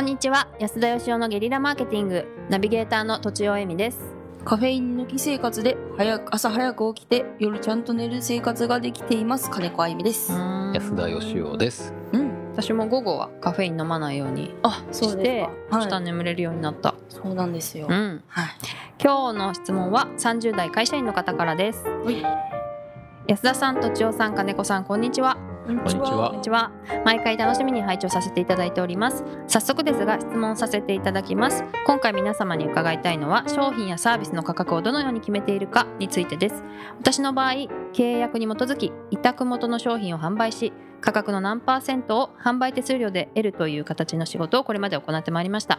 こんにちは安田義雄のゲリラマーケティングナビゲーターのとちおえみですカフェイン抜き生活で早く朝早く起きて夜ちゃんと寝る生活ができています金子あゆみです。安田義雄です。うん。私も午後はカフェイン飲まないようにあ、そうしてですか。明日はい。眠れるようになった、そうなんですよ。うんはい。今日の質問は30代会社員の方からですはい安田さんとちおさん金子さんこんにちはこんにちは。こんにちは。毎回楽しみに拝聴させていただいております。早速ですが質問させていただきます。今回皆様に伺いたいのは商品やサービスの価格をどのように決めているかについてです。私の場合契約に基づき委託元の商品を販売し価格の何パーセントを販売手数料で得るという形の仕事をこれまで行ってまいりました。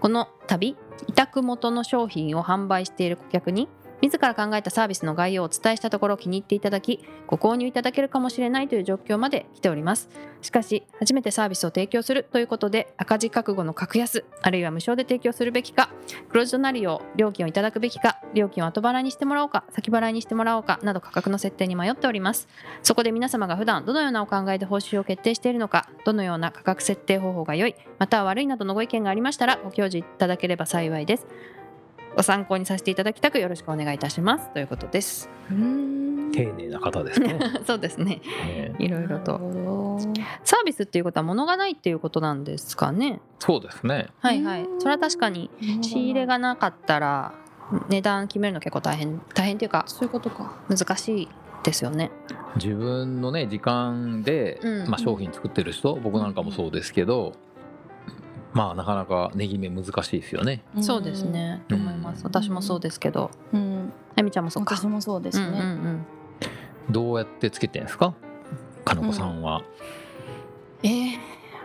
この度委託元の商品を販売している顧客に自ら考えたサービスの概要をお伝えしたところ気に入っていただきご購入いただけるかもしれないという状況まで来ております。しかし初めてサービスを提供するということで赤字覚悟の格安あるいは無償で提供するべきか黒字となるよう料金をいただくべきか料金を後払いにしてもらおうか先払いにしてもらおうかなど価格の設定に迷っております。そこで皆様が普段どのようなお考えで報酬を決定しているのかどのような価格設定方法が良いまたは悪いなどのご意見がありましたらご教示いただければ幸いです。ご参考にさせていただきたくよろしくお願いいたします。ということです。うーん。丁寧な方ですね。そうですね。ね。いろいろと。サービスっていうことは物がないっていうことなんですかね。そうですね。はいはい。うんそれは確かに仕入れがなかったら値段決めるの結構大変大変っていうかそういうことか。難しいですよね。自分のね時間で、うん。まあ、商品作ってる人、僕なんかもそうですけど、まあなかなか値決め難しいですよね。そうです。ねと思います私もそうですけどうん。あゆみちゃんもそうか私もそうですうんうんうね。んどうやってつけてんですか？金子さんは、えー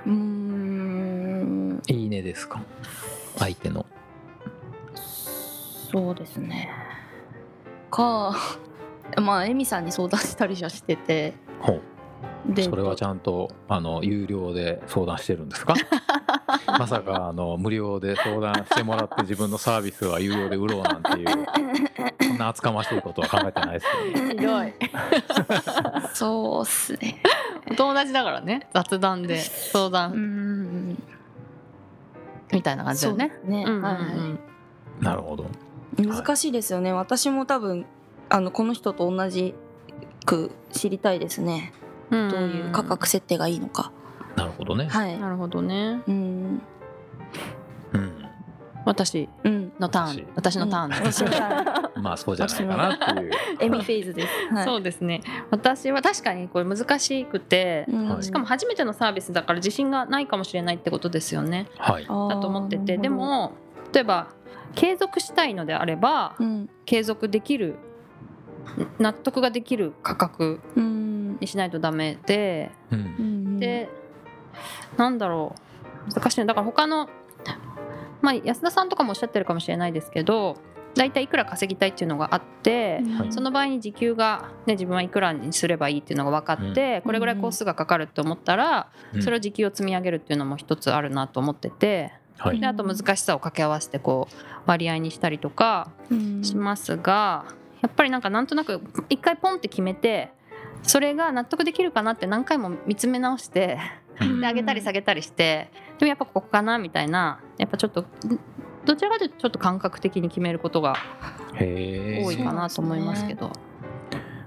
うーん。いいねですか？相手の。そうですね。か。まあ、エミさんに相談したりはしてて。ほうでそれはちゃんとあの有料で相談してるんですか？まさかあの無料で相談してもらって自分のサービスは有料で売ろうなんていう そんな厚かましいことは考えてないですよね。ひどい。そうっすね。お友達だからね。雑談で相う談ん。みたいな感じだよね。ね。うんうんはいなるほど。難しいですよね、私も多分あのこの人と同じく知りたいですね、うん。どういう価格設定がいいのか、なるほどね。はい。なるほどね。うん。うん。私うん。のターン。私。のターン。まあそうじゃないかなっていう。エミフェーズです、はい、そうですね。私は確かにこれ難しくて、うん。はいしかも初めてのサービスだから自信がないかもしれないってことですよね。はい。だと思ってて。でも例えば継続したいのであればうん。継続できる納得ができる価格うん。にしないとダメででなんだろう。難しいのだから他のまあ安田さんとかもおっしゃってるかもしれないですけど大体いくら稼ぎたいっていうのがあって、はい。その場合に時給が、ね、自分はいくらにすればいいっていうのが分かって、これぐらいコースがかかるって思ったら、うん。それを時給を積み上げるっていうのも一つあるなと思っててはい。であと難しさを掛け合わせてこう割合にしたりとかうん。しますがやっぱりなんかなんとなく一回ポンって決めてそれが納得できるかなって何回も見つめ直してうんで上げたり下げたりしてでもやっぱここかなみたいなやっぱちょっとどちらかというとちょっと感覚的に決めることがへえ。多いかなと思いますけど。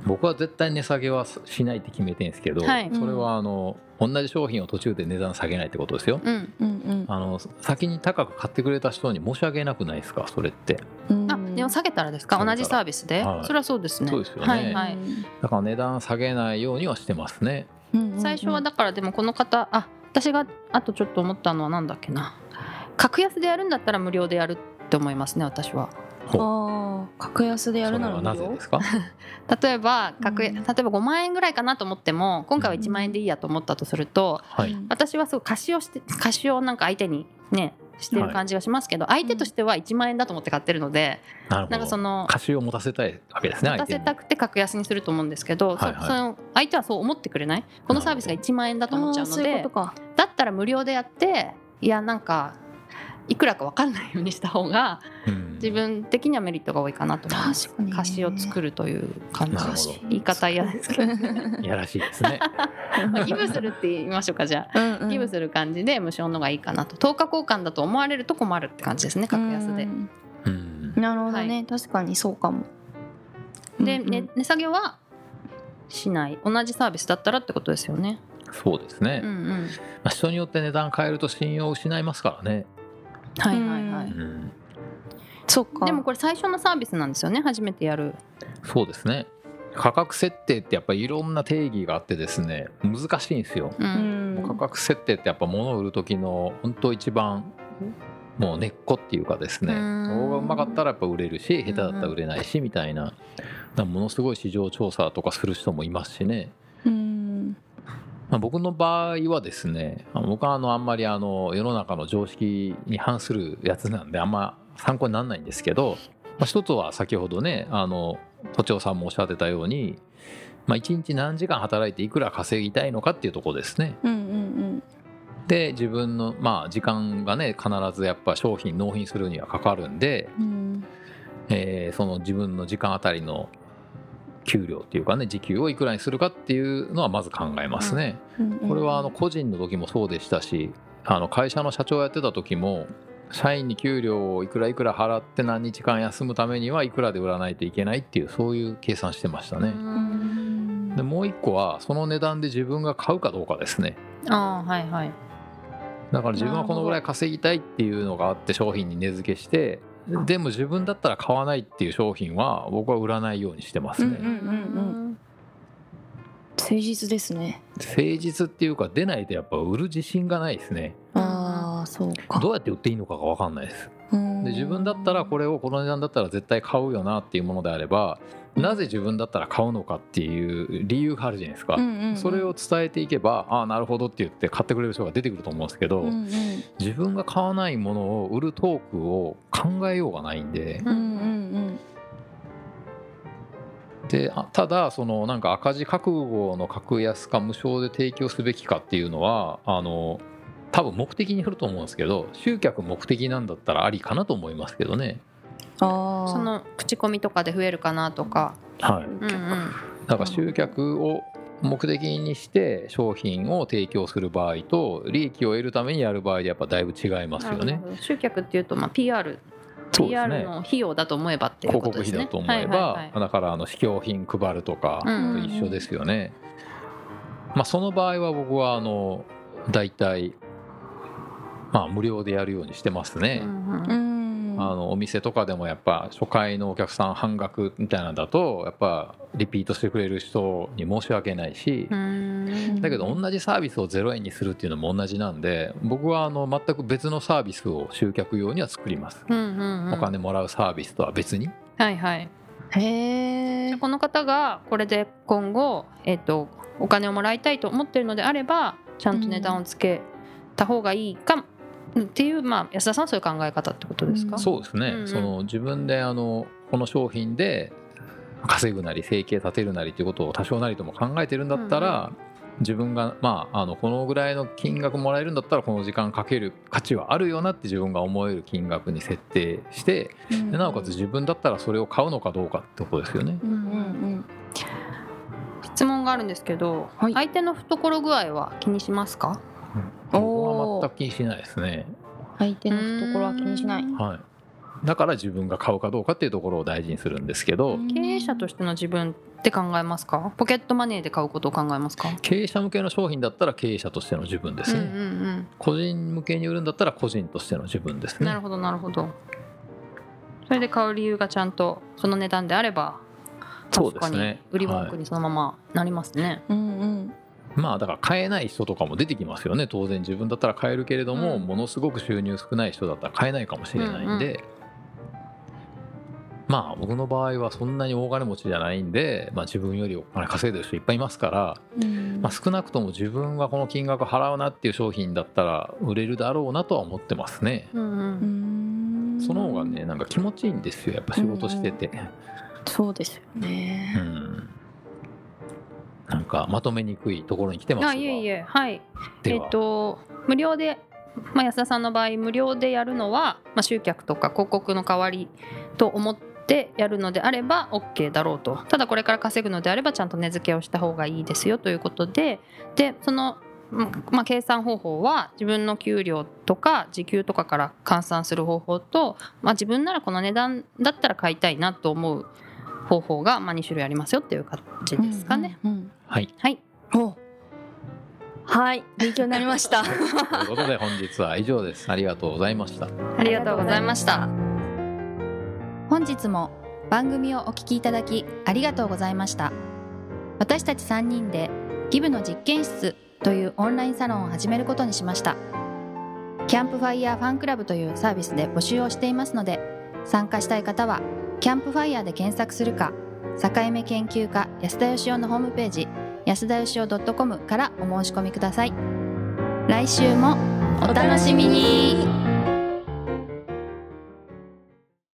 僕は絶対値下げはしないって決めてるんですけど、はい。それはあの同じ商品を途中で値段下げないってことですよ。うん。うんあの先に高く買ってくれた人に申し訳なくないですか？それって。うん。あでも下げたらですか？同じサービスで、はい。それはそうですね。そうですよね。はいはい、だから値段下げないようにはしてますねうん最初はだからでもこの方あ私があとちょっと思ったのはなんだっけな。格安でやるんだったら無料でやるって思いますね私は。格安でやるならなぜですか？例えば格安、うん。例えば5万円ぐらいかなと思っても今回は1万円でいいやと思ったとすると、はい。私はすごい貸しをして貸しをなんか相手にねしてる感じがしますけど、相手としては1万円だと思って買ってるので、なるほど。なんかその貸しを持たせたいわけですね持たせたくて格安にすると思うんですけど、そはいはい。その相手はそう思ってくれない？このサービスが1万円だと思っちゃうのでだったら無料でやっていやなんかいくらか分かんないようにした方がうん。自分的にはメリットが多いかなと思います。確かにね。歌詞を作るという感じ。言い方嫌ですけどいやらしいですね。まあギブするって言いましょうかじゃあ。うんうん。ギブする感じで無償のがいいかなと。等価交換だと思われると困るって感じですね格安でうん。うん。なるほどね、はい。確かにそうかも。で、うんうん。ね値下げはしない。同じサービスだったらってことですよね。そうですね。うんうん。まあ、人によって値段変えると信用を失いますからね。はいはいはい、うん、そうか。でもこれ最初のサービスなんですよね初めてやる。そうですね。価格設定ってやっぱりいろんな定義があってですね難しいんですよ。価格設定ってやっぱ物を売る時の本当一番もう根っこっていうかですねうん。動画うまかったらやっぱ売れるし下手だったら売れないしみたいな。ものすごい市場調査とかする人もいますしね、うんまあ、僕の場合はですね僕はあのあんまりあの世の中の常識に反するやつなんであんま参考にならないんですけど、まあ、一つは先ほどねあの都庁さんもおっしゃってたように、まあ、1日何時間働いていくら稼ぎたいのかっていうところですね。うんうんで自分のまあ時間がね必ずやっぱ商品納品するにはかかるんで、うんえーその自分の時間あたりの給料っていうかね時給をいくらにするかっていうのはまず考えますね。うんこれはあの個人の時もそうでしたしあの会社の社長やってた時も社員に給料をいくらいくら払って何日間休むためにはいくらで売らないといけないっていうそういう計算してましたね。うんでもう一個はその値段で自分が買うかどうかですね。ああはいはいだから自分はこのぐらい稼ぎたいっていうのがあって商品に値付けしてでも自分だったら買わないっていう商品は僕は売らないようにしてますね、うんうんうん誠実ですね。誠実っていうか出ないとやっぱ売る自信がないですね。ああそうか。どうやって売っていいのかが分かんないです。うん。で自分だったらこれをこの値段だったら絶対買うよなっていうものであればなぜ自分だったら買うのかっていう理由があるじゃないですか、それを伝えていけばああなるほどって言って買ってくれる人が出てくると思うんですけど、うんうん。自分が買わないものを売るトークを考えようがないんで。であただそのなんか赤字覚悟の格安か無償で提供すべきかっていうのはあの多分目的によると思うんですけど集客目的なんだったらありかなと思いますけどね。その口コミとかで増えるかなとか。はい、うんうん。だから集客を目的にして商品を提供する場合と利益を得るためにやる場合でやっぱだいぶ違いますよね。集客っていうとまあ PR そうです PR ねの費用だと思えばっていう広告ことですね。費だと思えば、はいはいはいだからあの試供品配るとかうん。と一緒ですよね。まあその場合は僕はあの大体まあ無料でやるようにしてますね。うんうんうんあのお店とかでもやっぱ初回のお客さん半額みたいなんだとやっぱリピートしてくれる人に申し訳ないしう、ん。だけど同じサービスを0円にするっていうのも同じなんで僕はあの全く別のサービスを集客用には作ります。うんうんうん。お金もらうサービスとは別に。はいはい。へこの方がこれで今後、えっとお金をもらいたいと思ってるのであればちゃんと値段をつけた方がいいかっていう、まあ、安田さんはそういう考え方ってことですか、うん。そうですね、うんうん。その自分であのこの商品で稼ぐなり生計立てるなりということを多少なりとも考えてるんだったら、自分が、まあ、あのこのぐらいの金額もらえるんだったらこの時間かける価値はあるよなって自分が思える金額に設定してでなおかつ自分だったらそれを買うのかどうかってことですよね。うんうん質問があるんですけど、はい。相手の懐具合は気にしますか？僕は全く気にしないですね。相手の懐は気にしない。はい。だから自分が買うかどうかっていうところを大事にするんですけど、経営者としての自分って考えますか？ポケットマネーで買うことを考えますか？経営者向けの商品だったら経営者としての自分ですね、うんうん個人向けに売るんだったら個人としての自分ですうん、なねるほどなるほど。それで買う理由がちゃんとその値段であればそう確かにですね。売り文句にそのままなりますね、うんうんまあだから買えない人とかも出てきますよね。当然自分だったら買えるけれども、うん。ものすごく収入少ない人だったら買えないかもしれないんで、まあ僕の場合はそんなに大金持ちじゃないんで、まあ、自分よりお金稼いでる人いっぱいいますから、うん。まあ、少なくとも自分はこの金額払うなっていう商品だったら売れるだろうなとは思ってますね。うんうん。うんその方がねなんか気持ちいいんですよ。やっぱ仕事してて。そうですようねんなんかまとめにくいところに来てますが。あいえいえ。はい。えっ、と無料でまあ、安田さんの場合無料でやるのは、まあ、集客とか広告の代わりと思ってやるのであれば OK だろうと。ただこれから稼ぐのであればちゃんと値付けをした方がいいですよということで。でその、まあ、計算方法は自分の給料とか時給とかから換算する方法と、まあ、自分ならこの値段だったら買いたいなと思う方法が、まあ、2種類ありますよっていう感じですかね。うんうんはい。はい。はい。勉強になりました。ということで本日は以上です。ありがとうございました。ありがとうございました。本日も番組をお聞きいただきありがとうございました。私たち3人でギブの実験室というオンラインサロンを始めることにしました。キャンプファイヤーファンクラブというサービスで募集をしていますので参加したい方はキャンプファイヤーで検索するか境目研究家安田佳生のホームページ安田義雄 .com からお申し込みください。来週もお楽しみに。